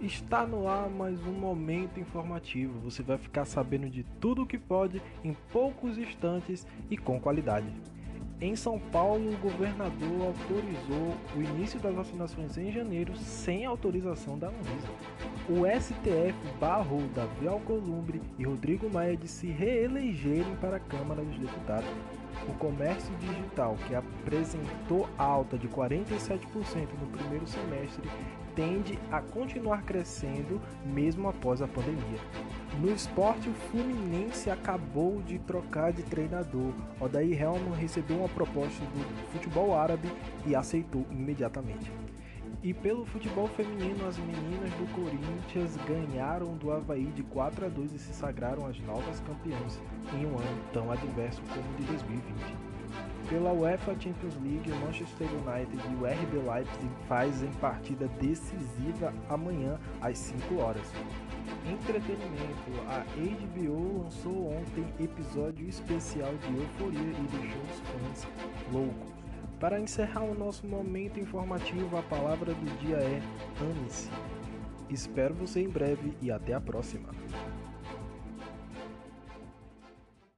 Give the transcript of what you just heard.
Está no ar mais um momento informativo. Você vai ficar sabendo de tudo o que pode em poucos instantes e com qualidade. Em São Paulo, o governador autorizou o início das vacinações em janeiro sem autorização da Anvisa. O STF barrou Davi Alcolumbre e Rodrigo Maia de se reelegerem para a Câmara dos Deputados. O comércio digital, que apresentou alta de 47% no primeiro semestre, tende a continuar crescendo mesmo após a pandemia. No esporte, o Fluminense acabou de trocar de treinador. Odair Helman recebeu uma proposta do futebol árabe e aceitou imediatamente. E pelo futebol feminino, as meninas do Corinthians ganharam do Havaí de 4 a 2 e se sagraram as novas campeãs em um ano tão adverso como o de 2020. Pela UEFA Champions League, o Manchester United e o RB Leipzig fazem partida decisiva amanhã às 5 horas. Entretenimento: a HBO lançou ontem episódio especial de Euforia e deixou os fãs loucos. Para encerrar o nosso momento informativo, a palavra do dia é ame-se. Espero você em breve e até a próxima.